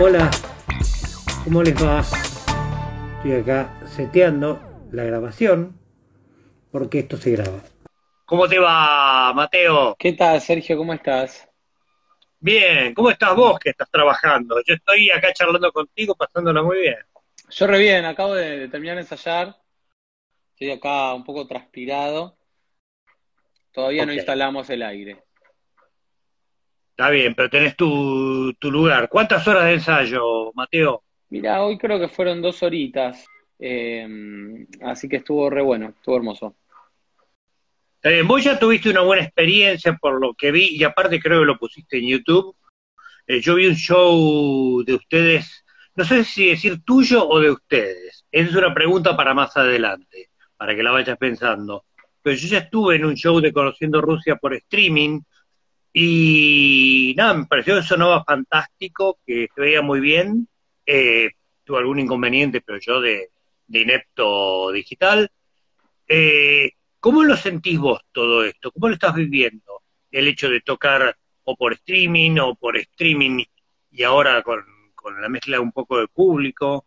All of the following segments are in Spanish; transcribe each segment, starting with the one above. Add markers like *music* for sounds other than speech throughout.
Hola, ¿cómo les va? Estoy acá seteando la grabación porque esto se graba. ¿Cómo te va, Mateo? ¿Qué tal, Sergio? ¿Cómo estás? Bien, ¿cómo estás vos que estás trabajando? Yo estoy acá charlando contigo, pasándola muy bien. Yo re bien, acabo de, de terminar de ensayar. Estoy acá un poco transpirado. Todavía no instalamos el aire. Está bien, pero tenés tu, tu lugar. ¿Cuántas horas de ensayo, Mateo? Mira, hoy creo que fueron dos horitas. eh, así que estuvo re bueno, estuvo hermoso. Está bien, vos ya tuviste una buena experiencia por lo que vi, y aparte creo que lo pusiste en YouTube. Eh, yo vi un show de ustedes, no sé si decir tuyo o de ustedes. Esa es una pregunta para más adelante, para que la vayas pensando. Pero yo ya estuve en un show de Conociendo Rusia por streaming, y nada, me pareció que sonaba fantástico, que se veía muy bien. Eh, tuve algún inconveniente, pero yo de, de inepto digital. Eh, ¿Cómo lo sentís vos todo esto? ¿Cómo lo estás viviendo? El hecho de tocar o por streaming o por streaming y ahora con, con la mezcla un poco de público.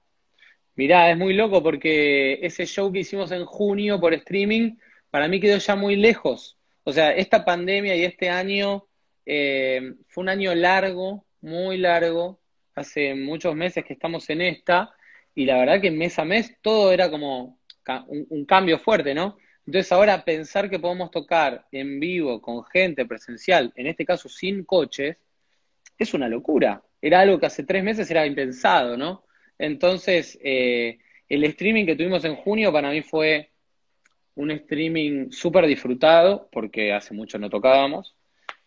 Mirá, es muy loco porque ese show que hicimos en junio por streaming, para mí quedó ya muy lejos. O sea, esta pandemia y este año eh, fue un año largo, muy largo. Hace muchos meses que estamos en esta, y la verdad que mes a mes todo era como un cambio fuerte, ¿no? Entonces ahora pensar que podemos tocar en vivo con gente presencial, en este caso sin coches, es una locura. Era algo que hace tres meses era impensado, ¿no? Entonces, eh, el streaming que tuvimos en junio para mí fue un streaming súper disfrutado, porque hace mucho no tocábamos,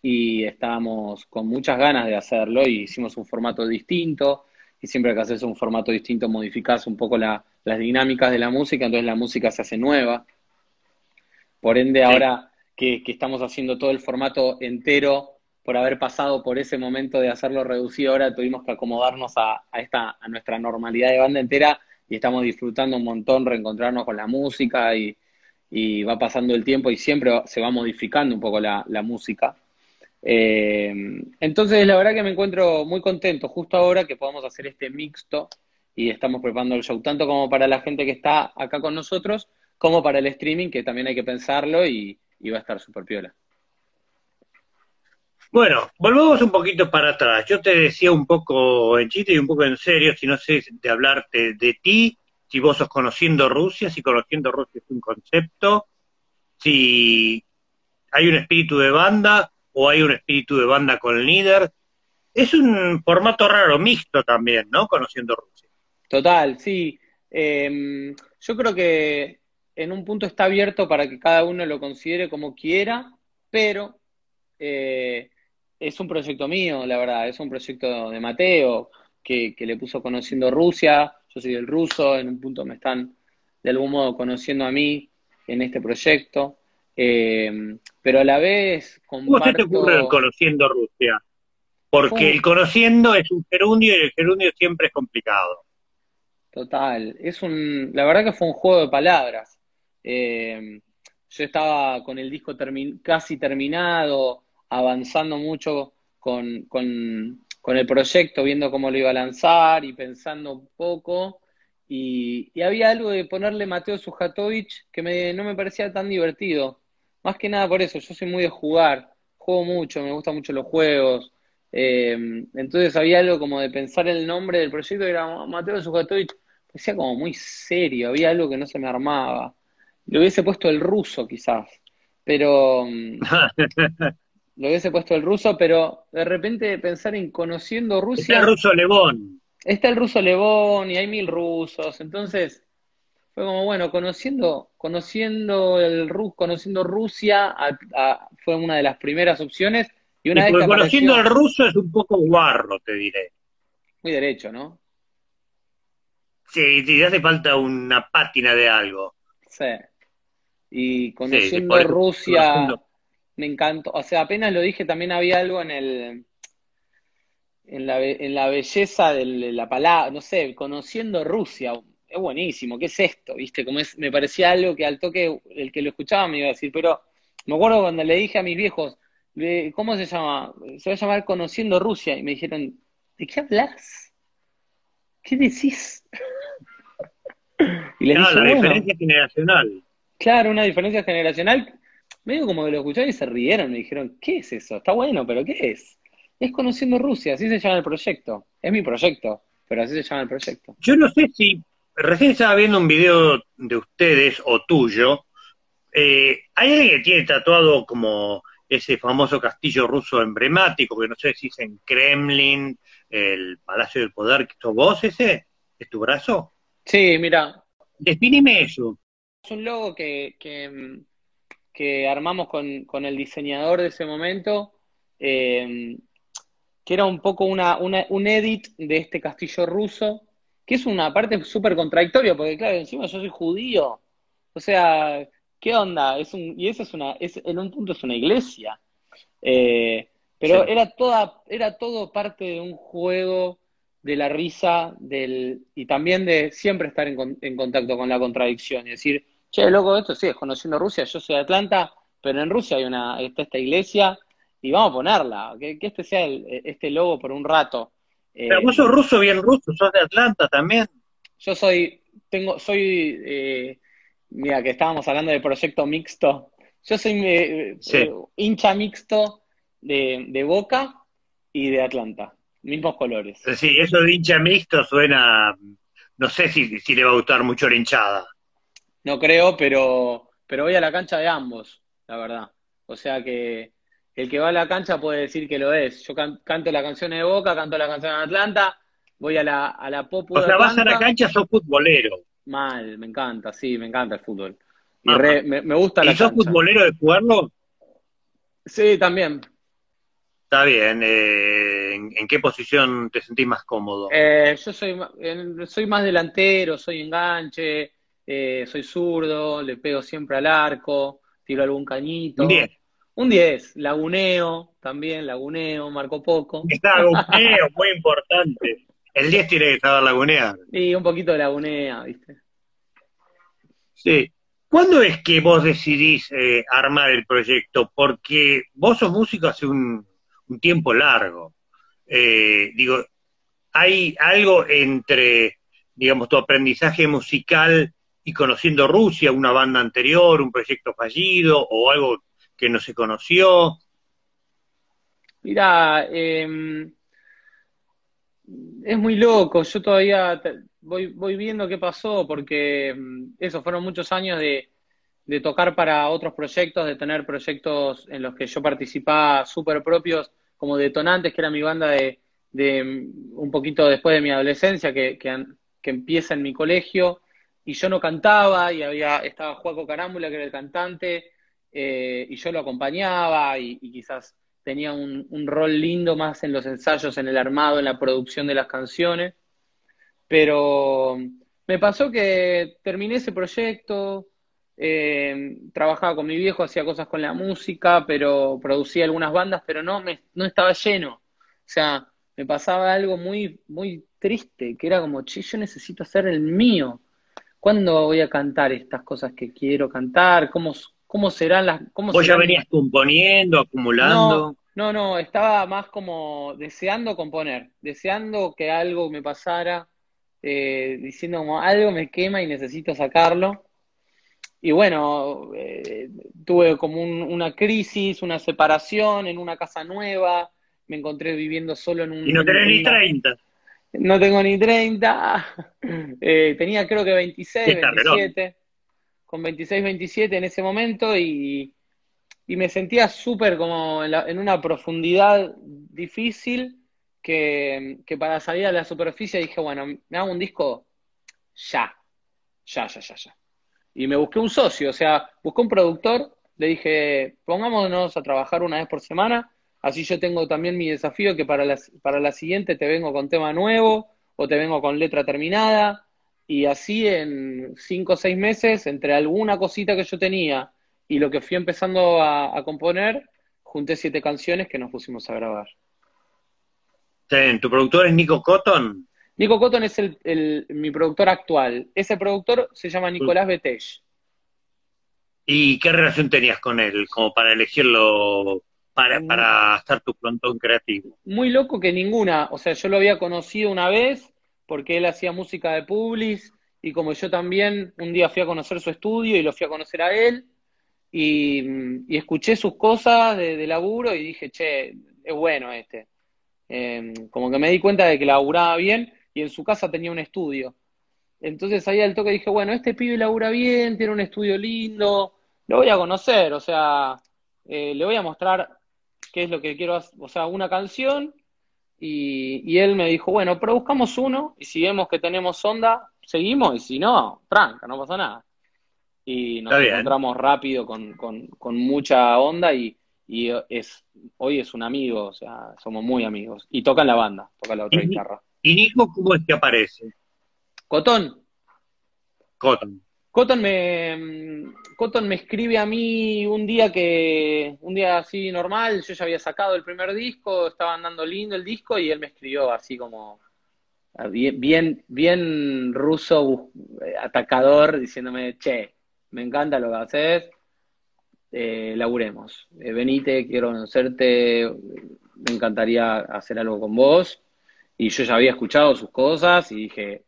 y estábamos con muchas ganas de hacerlo, y hicimos un formato distinto, y siempre que haces un formato distinto modificás un poco la- las dinámicas de la música, entonces la música se hace nueva. Por ende, Sí. ahora que, que estamos haciendo todo el formato entero, por haber pasado por ese momento de hacerlo reducido, ahora tuvimos que acomodarnos a, a esta, a nuestra normalidad de banda entera y estamos disfrutando un montón reencontrarnos con la música y, y va pasando el tiempo y siempre se va modificando un poco la, la música. Eh, entonces, la verdad que me encuentro muy contento justo ahora que podamos hacer este mixto y estamos preparando el show, tanto como para la gente que está acá con nosotros, como para el streaming, que también hay que pensarlo y, va a estar súper piola. Bueno, volvamos un poquito para atrás. Yo te decía un poco en chiste y un poco en serio, si no sé de hablarte de ti, si vos sos conociendo Rusia, si conociendo Rusia es un concepto, si hay un espíritu de banda o hay un espíritu de banda con líder. Es un formato raro, mixto también, ¿no? Conociendo Rusia. Total, sí. Eh, yo creo que en un punto está abierto para que cada uno lo considere como quiera, pero eh, es un proyecto mío, la verdad, es un proyecto de Mateo, que, que le puso conociendo Rusia, yo soy del ruso, en un punto me están de algún modo conociendo a mí en este proyecto, eh, pero a la vez ¿Cómo se te comparto... ocurre el conociendo Rusia? Porque el conociendo es un gerundio y el gerundio siempre es complicado. Total, es un, la verdad que fue un juego de palabras. Eh, yo estaba con el disco termi- casi terminado, avanzando mucho con, con, con el proyecto, viendo cómo lo iba a lanzar y pensando un poco. Y, y había algo de ponerle Mateo Sujatovic que me, no me parecía tan divertido. Más que nada por eso, yo soy muy de jugar, juego mucho, me gustan mucho los juegos. Eh, entonces había algo como de pensar el nombre del proyecto, que era Mateo Sujatovic, parecía como muy serio, había algo que no se me armaba. Le hubiese puesto el ruso quizás, pero *laughs* le hubiese puesto el ruso, pero de repente pensar en conociendo Está Rusia, el ruso Levón. está el ruso Levón y hay mil rusos, entonces fue como bueno, conociendo, conociendo el conociendo Rusia a- a- fue una de las primeras opciones y Y una vez que conociendo al apareció, ruso es un poco guarro, te diré. muy derecho, ¿no? Sí, sí, hace falta una pátina de algo. Sí. Y conociendo Rusia, conociendo- me encantó. O sea, apenas lo dije, también había algo en el, en la, en la belleza de la palabra, no sé, conociendo Rusia. Es buenísimo, ¿qué es esto? ¿Viste? Como es, me parecía algo que al toque el que lo escuchaba me iba a decir, pero me acuerdo cuando le dije a mis viejos, ¿cómo se llama? Se va a llamar Conociendo Rusia. Y me dijeron, ¿de qué hablas? ¿qué decís? *laughs* y les la diferencia generacional. Claro, una diferencia generacional. Medio como que lo escucharon y se rieron, me dijeron, ¿qué es eso? Está bueno, pero ¿qué es? Es Conociendo Rusia, así se llama el proyecto. Es mi proyecto, pero así se llama el proyecto. Yo no sé si, recién estaba viendo un video de ustedes o tuyo, eh, hay alguien que tiene tatuado como ese famoso castillo ruso emblemático, que no sé si es en Kremlin, el Palacio del Poder, ¿sos vos ese? ¿Es tu brazo? Sí, mira. Defíneme eso. Es un logo que, que, armamos con, el diseñador de ese momento, eh, que era un poco una, un edit de este castillo ruso, que es una parte súper contradictoria, porque claro, encima yo soy judío. O sea, ¿qué onda? Es un, y eso es una, es, en un punto es una iglesia. Eh, pero era toda, era todo parte de un juego de la risa del, y también de siempre estar en, en contacto con la contradicción. Y decir, che, loco, esto sí, es conociendo Rusia, yo soy de Atlanta, pero en Rusia hay una, está esta iglesia y vamos a ponerla, que, este sea este logo por un rato. Pero vos sos ruso bien ruso, sos de Atlanta también. Yo soy, tengo, soy, eh, mira, que estábamos hablando de proyecto mixto. Yo soy eh, eh, hincha mixto de, Boca y de Atlanta. Mismos colores. Sí, eso de hincha mixto suena, no sé si, si le va a gustar mucho la hinchada. No creo, pero, pero voy a la cancha de ambos, la verdad. O sea que el que va a la cancha puede decir que lo es. Yo canto la canción de Boca, canto la canción de Atlanta, voy a la, a la pop. O sea, vas a la cancha, sos futbolero. Mal, me encanta, sí, me encanta el fútbol. Y me, me, gusta la ¿Y sos futbolero de jugarlo? Sí, también. Está bien. Eh, ¿en, qué posición te sentís más cómodo? Eh, yo soy, soy más delantero, soy enganche, eh, soy zurdo, le pego siempre al arco, tiro algún cañito. 10. Un 10, laguneo, también laguneo, marco poco. Está laguneo, muy importante. El 10 tiene que saber lagunear. Sí, un poquito de lagunea, ¿viste? Sí. ¿Cuándo es que vos decidís eh, armar el proyecto? Porque vos sos músico hace un, tiempo largo. Eh, digo, ¿hay algo entre, digamos, tu aprendizaje musical y conociendo Rusia, una banda anterior, un proyecto fallido o algo que no se conoció? Mira, em, es muy loco. Yo todavía voy, voy viendo qué pasó, porque em, eso, fueron muchos años de, de tocar para otros proyectos, de tener proyectos en los que yo participaba súper propios, como Detonantes, que era mi banda de, de em, un poquito después de mi adolescencia, que, que, que, empieza en mi colegio, y yo no cantaba, y había, estaba Juaco Carámbula, que era el cantante, eh, y yo lo acompañaba, y quizás tenía un, rol lindo más en los ensayos, en el armado, en la producción de las canciones. Pero me pasó que terminé ese proyecto, eh, trabajaba con mi viejo, hacía cosas con la música, pero producía algunas bandas, pero no, me, no estaba lleno. O sea, me pasaba algo muy, muy triste, que era como, che, yo necesito hacer el mío. ¿Cuándo voy a cantar estas cosas que quiero cantar? ¿Cómo, cómo serán las... Cómo ¿Vos ya venías componiendo, acumulando? No, no, estaba más como deseando componer, deseando que algo me pasara, eh, diciendo como algo me quema y necesito sacarlo. Y bueno, eh, tuve como una crisis, una separación en una casa nueva, me encontré viviendo solo en un... Y no tenés ni 30. No tengo ni 30, *laughs* eh, tenía creo que 26, 27 con 26, 27 en ese momento y, me sentía súper como en, una profundidad difícil que, para salir a la superficie dije, bueno, me hago un disco ya, ya, ya, ya, ya. Y me busqué un socio, o sea, busqué un productor, le dije, pongámonos a trabajar una vez por semana, así yo tengo también mi desafío que para la, para la siguiente te vengo con tema nuevo o te vengo con letra terminada y así en cinco o seis meses, entre alguna cosita que yo tenía y lo que fui empezando a, componer, junté siete canciones que nos pusimos a grabar. ¿Tu productor es Nico Cotton? Nico Cotton es el, mi productor actual. Ese productor se llama Nicolás Betech. ¿Y qué relación tenías con él, como para elegirlo para, mm. para estar tu frontón creativo? Muy loco que ninguna. O sea, yo lo había conocido una vez porque él hacía música de Publis y como yo también, un día fui a conocer su estudio y lo fui a conocer a él y, escuché sus cosas de, laburo y dije, che, es bueno este. Em, como que me di cuenta de que laburaba bien y en su casa tenía un estudio. Entonces ahí al toque dije, bueno, este pibe labura bien, tiene un estudio lindo, lo voy a conocer, o sea, eh, le voy a mostrar qué es lo que quiero, o sea, una canción y, él me dijo, bueno, pero buscamos uno y si vemos que tenemos onda, seguimos y si no, tranca, no pasa nada. Y nos encontramos rápido con, con, mucha onda y, es hoy es un amigo, o sea, somos muy amigos. Y toca en la banda, toca la otra guitarra. ¿Y Nico cómo es que aparece? Cotón. Cotton. Cotton me, Cotton me escribe a mí un día que, un día así normal, yo ya había sacado el primer disco, estaba andando lindo el disco y él me escribió así como bien, bien, bien ruso, atacador, diciéndome, che, me encanta lo que haces, eh, laburemos, eh, venite, quiero conocerte, me encantaría hacer algo con vos. Y yo ya había escuchado sus cosas y dije,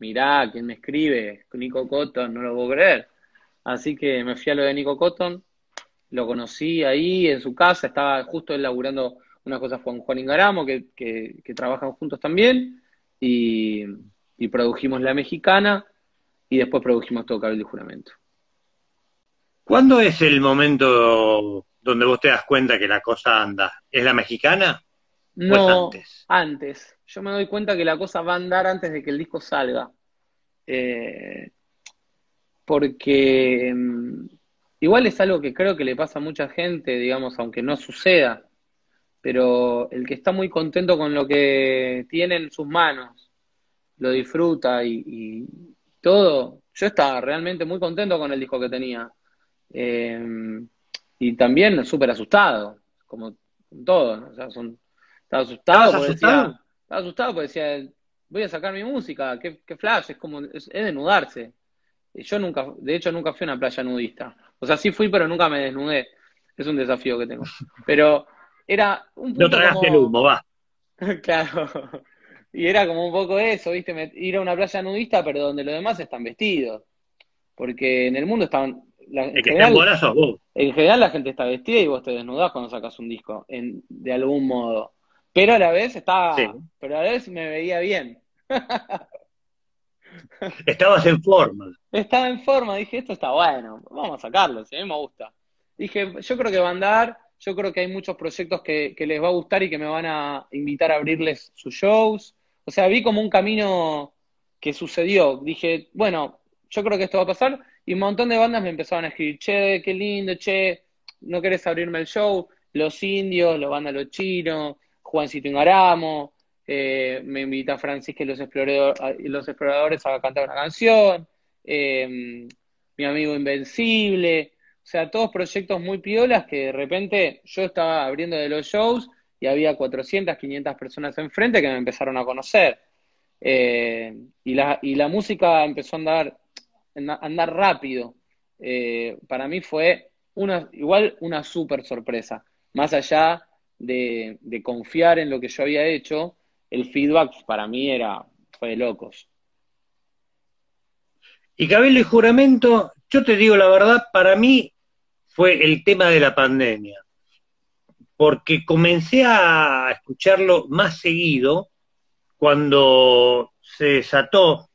mirá, ¿quién me escribe? Nico Cotton, no lo puedo creer. Así que me fui a lo de Nico Cotton, lo conocí ahí en su casa, estaba justo elaborando unas cosas con Juan Ingaramo, que, que, trabajan juntos también, y, produjimos La Mexicana, y después produjimos todo Cabildo y Juramento. ¿Cuándo es el momento donde vos te das cuenta que la cosa anda? ¿Es la mexicana? No, antes? antes yo me doy cuenta que la cosa va a andar antes de que el disco salga. Eh, porque mm, igual es algo que creo que le pasa a mucha gente, digamos, aunque no suceda, pero el que está muy contento con lo que tiene en sus manos, lo disfruta y, todo, yo estaba realmente muy contento con el disco que tenía. Eh, y también súper asustado, como todo, o sea, son, estaba asustado. asustado? Estaba asustado porque decía, voy a sacar mi música, qué, flash, es como, es, desnudarse. Y yo nunca, de hecho nunca fui a una playa nudista. O sea, sí fui, pero nunca me desnudé. Es un desafío que tengo. Pero era un poco. No tragaste el humo, va. *laughs* claro. Y era como un poco eso, ¿viste? Ir a una playa nudista, pero donde los demás están vestidos. Porque en el mundo estaban. en, general, vos. en general la gente está vestida y vos te desnudás cuando sacas un disco, en, de algún modo. Pero a la vez estaba, pero a la vez me veía bien. Estabas en forma. Estaba en forma, dije, esto está bueno, vamos a sacarlo, si a mí me gusta. Dije, yo creo que va a andar, yo creo que hay muchos proyectos que, que les va a gustar y que me van a invitar a abrirles sus shows. O sea, vi como un camino que sucedió. Dije, bueno, yo creo que esto va a pasar. Y un montón de bandas me empezaron a escribir, che, qué lindo, che, no querés abrirme el show. Los indios, los bandas los chinos, Juancito Ingaramo, eh, me invita Francisca y los, exploradores a cantar una canción, em, mi amigo Invencible, o sea, todos proyectos muy piolas que de repente yo estaba abriendo de los shows y había 400, 500 personas enfrente que me empezaron a conocer. Eh, y, la, y la música empezó a andar, andar rápido. Eh, para mí fue una, igual una súper sorpresa, más allá de, confiar en lo que yo había hecho, el feedback para mí era, fue de locos. Y Cabildo y Juramento, yo te digo la verdad, para mí fue el tema de la pandemia, porque comencé a escucharlo más seguido cuando se desató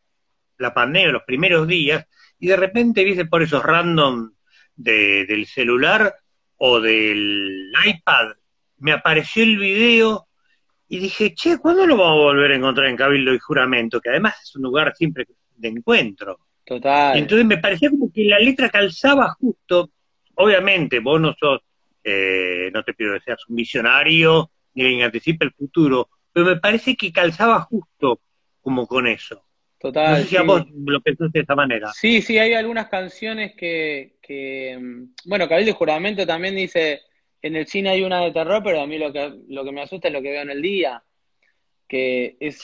la pandemia, los primeros días, y de repente viste por esos random del celular o del iPad me apareció el video y dije, che, ¿cuándo lo vamos a volver a encontrar en Cabildo y Juramento? Que además es un lugar siempre de encuentro. Total. entonces me parecía como que la letra calzaba justo. Obviamente, vos no sos, eh, no te pido que seas un visionario ni que anticipe el futuro, pero me parece que calzaba justo como con eso. Total. No sé si a vos lo pensaste de esa manera. Sí, sí, hay algunas canciones que, que mm, bueno, Cabildo y Juramento también dice en el cine hay una de terror, pero a mí lo que, lo que me asusta es lo que veo en el día, que es,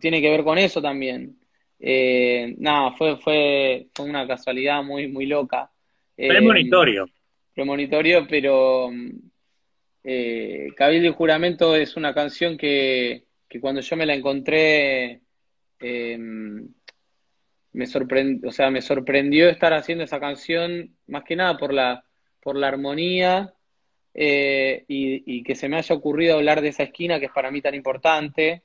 tiene que ver con eso también. Eh, nada, fue, fue, fue una casualidad muy, muy loca. Eh, premonitorio. Premonitorio, pero eh, Cabildo y Juramento es una canción que, que cuando yo me la encontré, em, me sorprendió, o sea, me sorprendió estar haciendo esa canción, más que nada por la, por la armonía, eh, y, que se me haya ocurrido hablar de esa esquina que es para mí tan importante.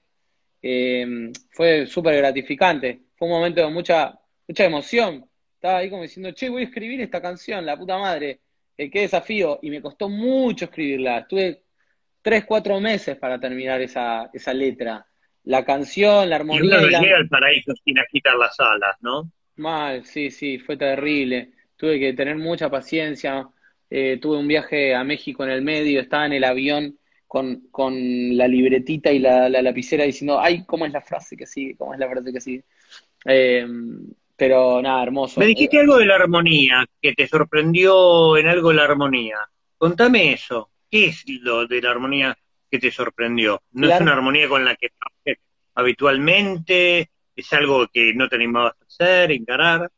Em, fue súper gratificante. Fue un momento de mucha, mucha emoción. Estaba ahí como diciendo, che, voy a escribir esta canción, la puta madre. Eh, qué desafío. Y me costó mucho escribirla. Estuve tres, cuatro meses para terminar esa, esa letra. La canción, la armonía. Y uno llega al paraíso sin agitar las alas, ¿no? Mal, sí, sí, fue terrible. Tuve que tener mucha paciencia. Eh, tuve un viaje a México en el medio, estaba en el avión con, la libretita y la, lapicera diciendo, ay, ¿cómo es la frase que sigue? ¿Cómo es la frase que sigue? Eh, pero nada, hermoso. Me dijiste algo de la armonía, que te sorprendió en algo la armonía. Contame eso. ¿Qué es lo de la armonía que te sorprendió? ¿No es una armonía con la que habitualmente? ¿Es algo que no te animabas a hacer, encarar?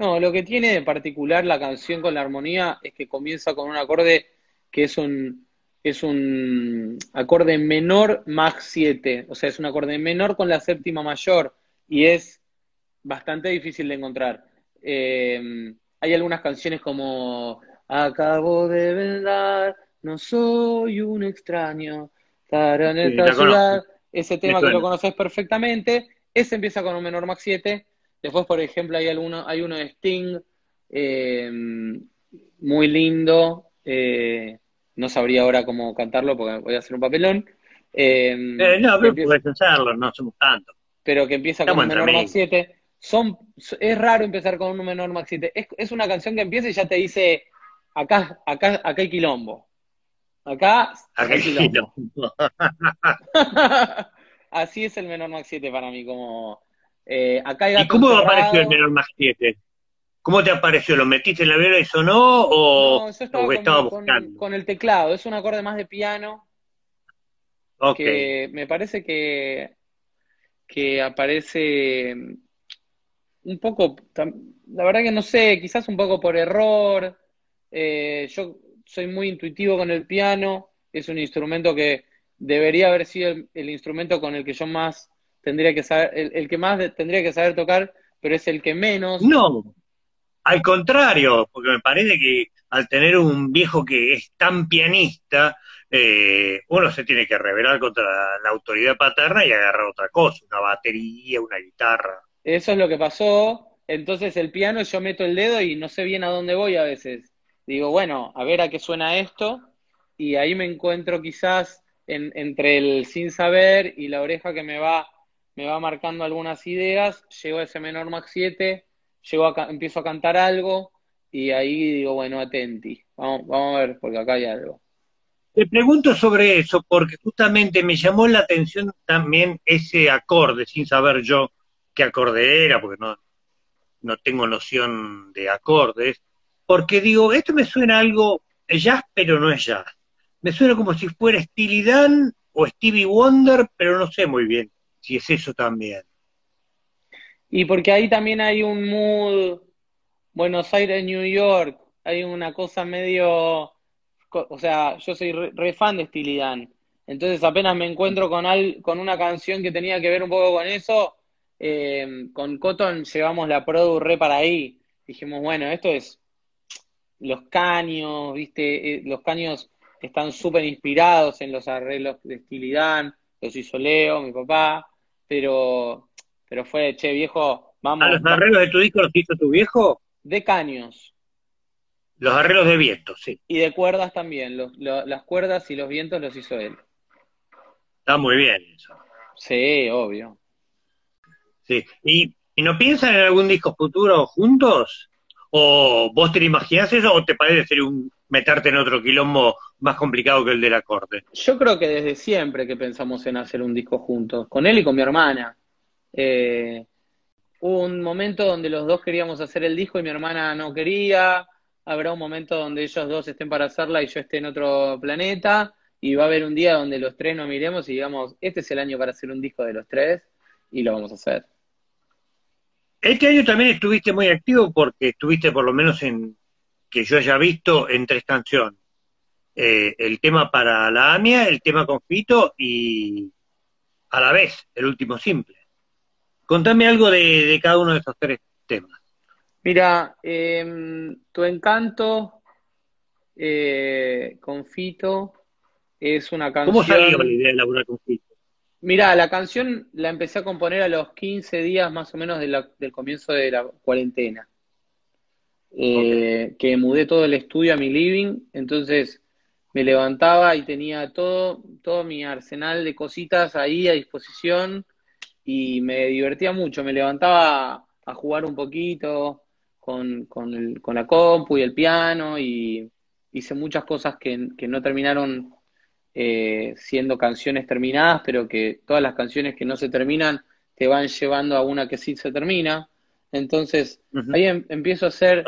No, lo que tiene de particular la canción con la armonía es que comienza con un acorde que es un, es un acorde menor más 7, o sea, es un acorde menor con la séptima mayor y es bastante difícil de encontrar. Eh, hay algunas canciones como Acabo de vendar, no soy un extraño, estar en esta ciudad, ese tema que lo conoces perfectamente, ese empieza con un menor más 7, después por ejemplo hay, alguno, hay uno de Sting, eh, muy lindo, eh, no sabría ahora cómo cantarlo porque voy a hacer un papelón. Eh, no, pero puedes hacerlo, no somos tantos. Pero que empieza con un menor max 7. Son, es raro empezar con un menor max 7. Es, es, una canción que empieza y ya te dice, acá, acá, acá hay quilombo. Acá, hay quilombo. *laughs* Así es el menor max 7 para mí, como... Eh, acá ¿Y cómo apareció el menor max 7? ¿Cómo te apareció? ¿Lo metiste en la viola y sonó o, no, estaba, buscando? Con, el teclado, es un acorde más de piano. Que me parece que, que aparece un poco, la verdad que no sé, quizás un poco por error. Eh, yo soy muy intuitivo con el piano, es un instrumento que debería haber sido el, instrumento con el que yo más tendría que saber, el, el, que más tendría que saber tocar, pero es el que menos. No, al contrario, porque me parece que al tener un viejo que es tan pianista, eh, uno se tiene que revelar contra la autoridad paterna y agarrar otra cosa, una batería, una guitarra. Eso es lo que pasó. Entonces el piano yo meto el dedo y no sé bien a dónde voy a veces. Digo, bueno, a ver a qué suena esto. Y ahí me encuentro quizás entre el sin saber y la oreja que me va, me va marcando algunas ideas. Llego a ese menor max 7 llego a, empiezo a cantar algo y ahí digo, bueno, atenti, vamos, vamos a ver, porque acá hay algo. Te pregunto sobre eso, porque justamente me llamó la atención también ese acorde, sin saber yo qué acorde era, porque no, no tengo noción de acordes, porque digo, esto me suena algo jazz, pero no es jazz. Me suena como si fuera Steely Dan o Stevie Wonder, pero no sé muy bien si es eso también. Y porque ahí también hay un mood, Buenos Aires, New York, hay una cosa medio, o sea, yo soy re, fan de Steely Dan, entonces apenas me encuentro con, al, con una canción que tenía que ver un poco con eso, eh, con Cotton llevamos la produ re para ahí, dijimos, bueno, esto es los caños, viste, eh, los caños están súper inspirados en los arreglos de Steely Dan, los hizo Leo, mi papá, pero pero fue, che, viejo, vamos. ¿A los arreglos de tu disco los hizo tu viejo? De caños. Los arreglos de vientos, sí. Y de cuerdas también. las cuerdas y los vientos los hizo él. Está muy bien eso. Sí, obvio. Sí. ¿Y, no piensan en algún disco futuro juntos? ¿O vos te imaginás eso o te parece ser un meterte en otro quilombo más complicado que el del acorde? Yo creo que desde siempre que pensamos en hacer un disco juntos, con él y con mi hermana. Eh, hubo un momento donde los dos queríamos hacer el disco y mi hermana no quería. Habrá un momento donde ellos dos estén para hacerla y yo esté en otro planeta. Y va a haber un día donde los tres nos miremos y digamos, este es el año para hacer un disco de los tres y lo vamos a hacer. Este año también estuviste muy activo porque estuviste por lo menos en, que yo haya visto, en tres canciones. Eh, el tema para la AMIA, el tema con Fito y, a la vez, el último simple. Contame algo de, cada uno de esos tres temas. Mira, em, Tu Encanto eh, con Fito es una canción... ¿Cómo salió la idea de laburar con Fito? Mira, la canción la empecé a componer a los 15 días más o menos del comienzo de la cuarentena. Eh, que mudé todo el estudio a mi living, entonces me levantaba y tenía todo, todo mi arsenal de cositas ahí a disposición y me divertía mucho. Me levantaba a jugar un poquito con, con, la compu y el piano y hice muchas cosas que, no terminaron eh, siendo canciones terminadas, pero que todas las canciones que no se terminan te van llevando a una que sí se termina. Entonces, ahí em, empiezo a hacer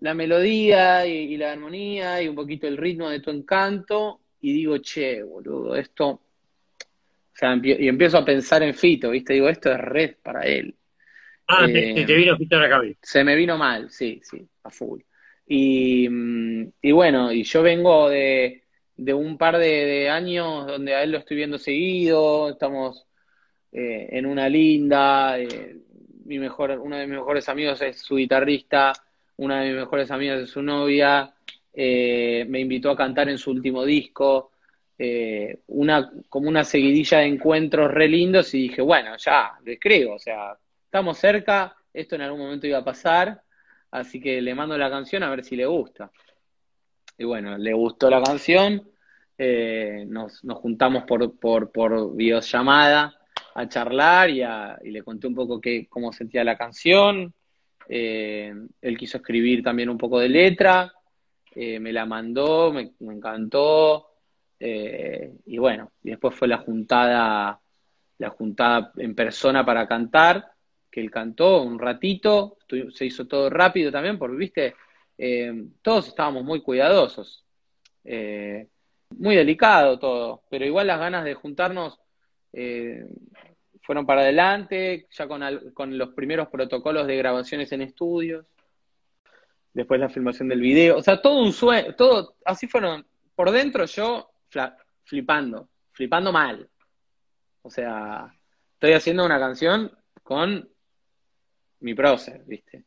la melodía y, la armonía y un poquito el ritmo de tu encanto y digo, che, boludo, esto... O sea, y empiezo a pensar en Fito, ¿viste? Digo, esto es red para él. Ah, te, eh, vino Fito a la cabeza. Se me vino mal, sí, sí, a full. Y, mm, y bueno, y yo vengo de, de un par de, años donde a él lo estoy viendo seguido, estamos eh, en una linda, eh, mi mejor, uno de mis mejores amigos es su guitarrista, una de mis mejores amigas es su novia, eh, me invitó a cantar en su último disco, eh, una, como una seguidilla de encuentros re lindos y dije, bueno, ya, les creo, o sea, estamos cerca, esto en algún momento iba a pasar, así que le mando la canción a ver si le gusta. Y bueno, le gustó la canción, eh, nos, nos, juntamos por, por, por videollamada a charlar y, y le conté un poco qué, cómo sentía la canción, eh, él quiso escribir también un poco de letra, eh, me la mandó, me, encantó, eh, y bueno, y después fue la juntada, la juntada en persona para cantar, que él cantó un ratito, se hizo todo rápido también, porque viste, todos estábamos muy cuidadosos, muy delicado todo, pero igual las ganas de juntarnos fueron para adelante, ya con, con los primeros protocolos de grabaciones en estudios, después la filmación del video, o sea, todo un sueño, todo, así fueron, por dentro yo flipando, flipando mal. O sea, estoy haciendo una canción con mi prócer, ¿viste?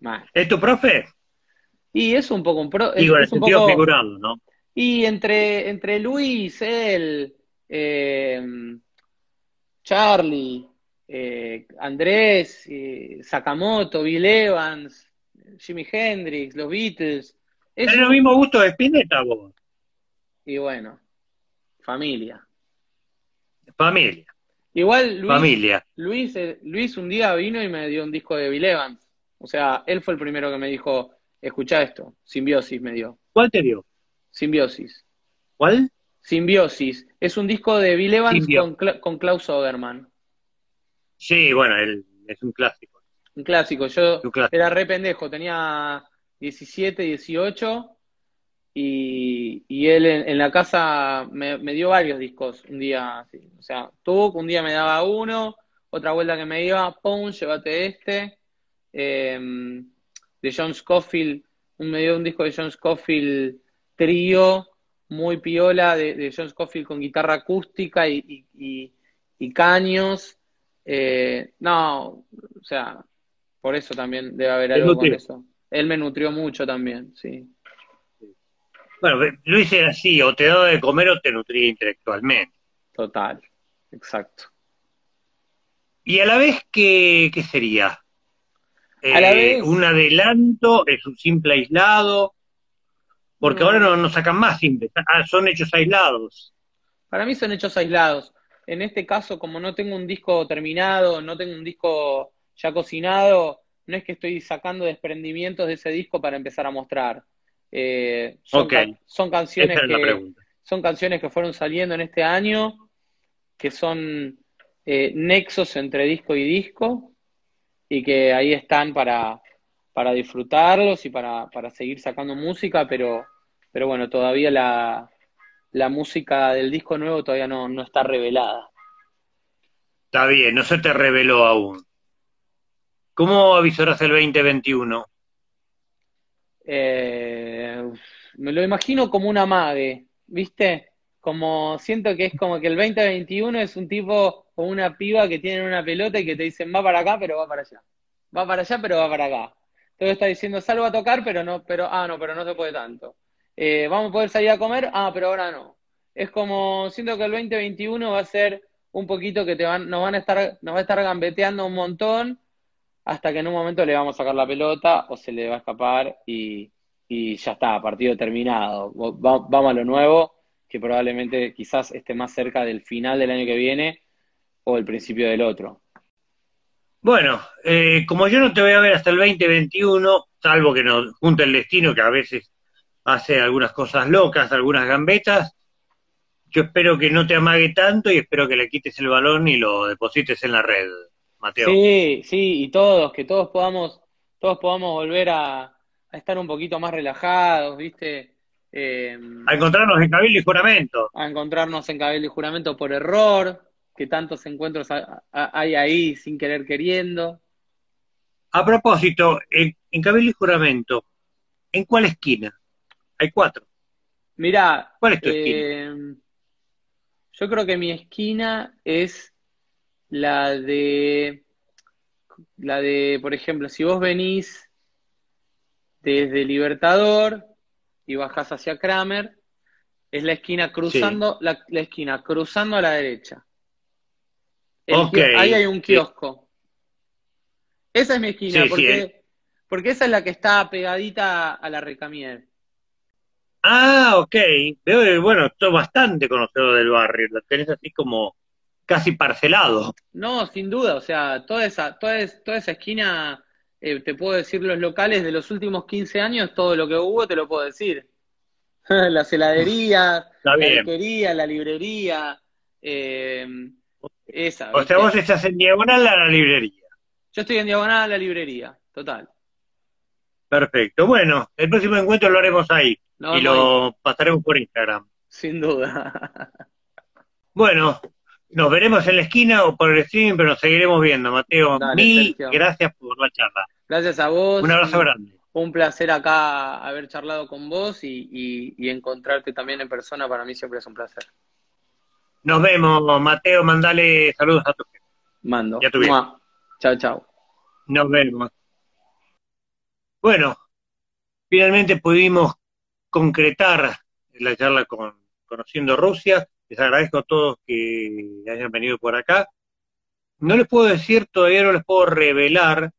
Mal. ¿Es tu profe? Y es un poco un pro. Digo, en el sentido figurado, ¿no? Y entre, entre Luis, él, eh, Charlie, eh, Andrés, eh, Sakamoto, Bill Evans, Jimi Hendrix, los Beatles. Es lo mismo gusto de Spinetta, vos. Y bueno, familia. Familia. Igual Luis, familia. Luis, eh, Luis un día vino y me dio un disco de Bill Evans. O sea, él fue el primero que me dijo, escucha esto, Simbiosis me dio. ¿Cuál te dio? Simbiosis. ¿Cuál? Simbiosis. Es un disco de Bill Evans con, Klaus Oberman. Sí, bueno, él es un clásico. Un clásico. Yo era re pendejo, tenía 17, 18 y, y él en, la casa me, dio varios discos un día. O sea, tú un día me daba uno, otra vuelta que me iba, pum, llévate este. Em, de John Scofield, me dio un disco de John Scofield trío muy piola de, John Scofield con guitarra acústica y, caños. Eh, no, o sea, por eso también debe haber algo con eso. Él me nutrió mucho también, sí. Bueno, Luis era así, o te daba de comer o te nutría intelectualmente. Total, exacto. ¿Y a la vez qué, qué sería? Eh, ¿Un adelanto? ¿Es un simple aislado? Porque ahora no, no sacan más simples, ah, son hechos aislados. Para mí son hechos aislados. En este caso, como no tengo un disco terminado, no tengo un disco ya cocinado, no es que estoy sacando desprendimientos de ese disco para empezar a mostrar. Eh, son, son, canciones que son canciones que fueron saliendo en este año, que son eh, nexos entre disco y disco, y que ahí están para, para disfrutarlos y para, para seguir sacando música, pero, pero bueno, todavía la, la música del disco nuevo todavía no, no está revelada. Está bien, no se te reveló aún. ¿Cómo avisorás el 2021? Eh, me lo imagino como una mague, ¿viste? como siento que es como que el 2021 es un tipo o una piba que tienen una pelota y que te dicen va para acá, pero va para allá. Va para allá, pero va para acá. Entonces está diciendo salgo a tocar, pero no, pero, ah, no, pero no se puede tanto. Eh, vamos a poder salir a comer, ah, pero ahora no. Es como, siento que el 2021 va a ser un poquito que te van, nos van a estar, nos va a estar gambeteando un montón hasta que en un momento le vamos a sacar la pelota o se le va a escapar y, y ya está, partido terminado. vamos a lo nuevo, que probablemente quizás esté más cerca del final del año que viene o el principio del otro. Bueno, eh, como yo no te voy a ver hasta el 2021, salvo que nos junte el destino, que a veces hace algunas cosas locas, algunas gambetas, yo espero que no te amague tanto y espero que le quites el balón y lo deposites en la red, Mateo. Sí, sí, y todos, que todos podamos, todos podamos volver a, estar un poquito más relajados, ¿viste? Eh, a encontrarnos en cabildo y juramento. A encontrarnos en cabildo y juramento por error, que tantos encuentros hay ahí sin querer queriendo. A propósito, en, Cabildo y Juramento, ¿en cuál esquina? Hay cuatro. Mirá, ¿cuál es tu esquina? Eh, yo creo que mi esquina es la de, la de, por ejemplo, si vos venís desde Libertador y bajás hacia Kramer, es la esquina cruzando, la, esquina cruzando a la derecha ahí hay un kiosco. Esa es mi esquina, porque, porque esa es la que está pegadita a la Recamier. Ah, ok. Veo, bueno, estoy bastante conocedor del barrio. Lo tenés así como casi parcelado. No, sin duda. O sea, toda esa, toda, toda esa esquina, eh, te puedo decir los locales de los últimos 15 años, todo lo que hubo te lo puedo decir. *laughs* Las heladerías, la librería, la librería. Eh, esa. O sea, vos estás en diagonal a la librería. Yo estoy en diagonal a la librería, total. Perfecto. Bueno, el próximo encuentro lo haremos ahí. y lo pasaremos por Instagram. Sin duda. *laughs* bueno, nos veremos en la esquina o por el streaming, pero nos seguiremos viendo, Mateo. Mil gracias por la charla. Gracias a vos. Un abrazo grande. Un placer acá haber charlado con vos y encontrarte también en persona. Para mí siempre es un placer. Nos vemos, Mateo, mandale saludos a tu gente. Mando. Ya Chao, chao. Nos vemos. Bueno, finalmente pudimos concretar la charla con Conociendo Rusia. Les agradezco a todos que hayan venido por acá. No les puedo decir, todavía no les puedo revelar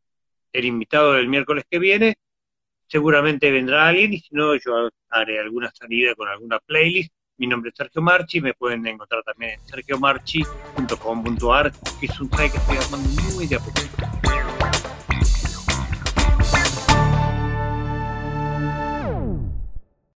el invitado del miércoles que viene. Seguramente vendrá alguien y si no, yo haré alguna salida con alguna playlist mi nombre es Sergio Marchi, me pueden encontrar también en sergiomarchi.com.ar, que es un site que estoy armando muy de a.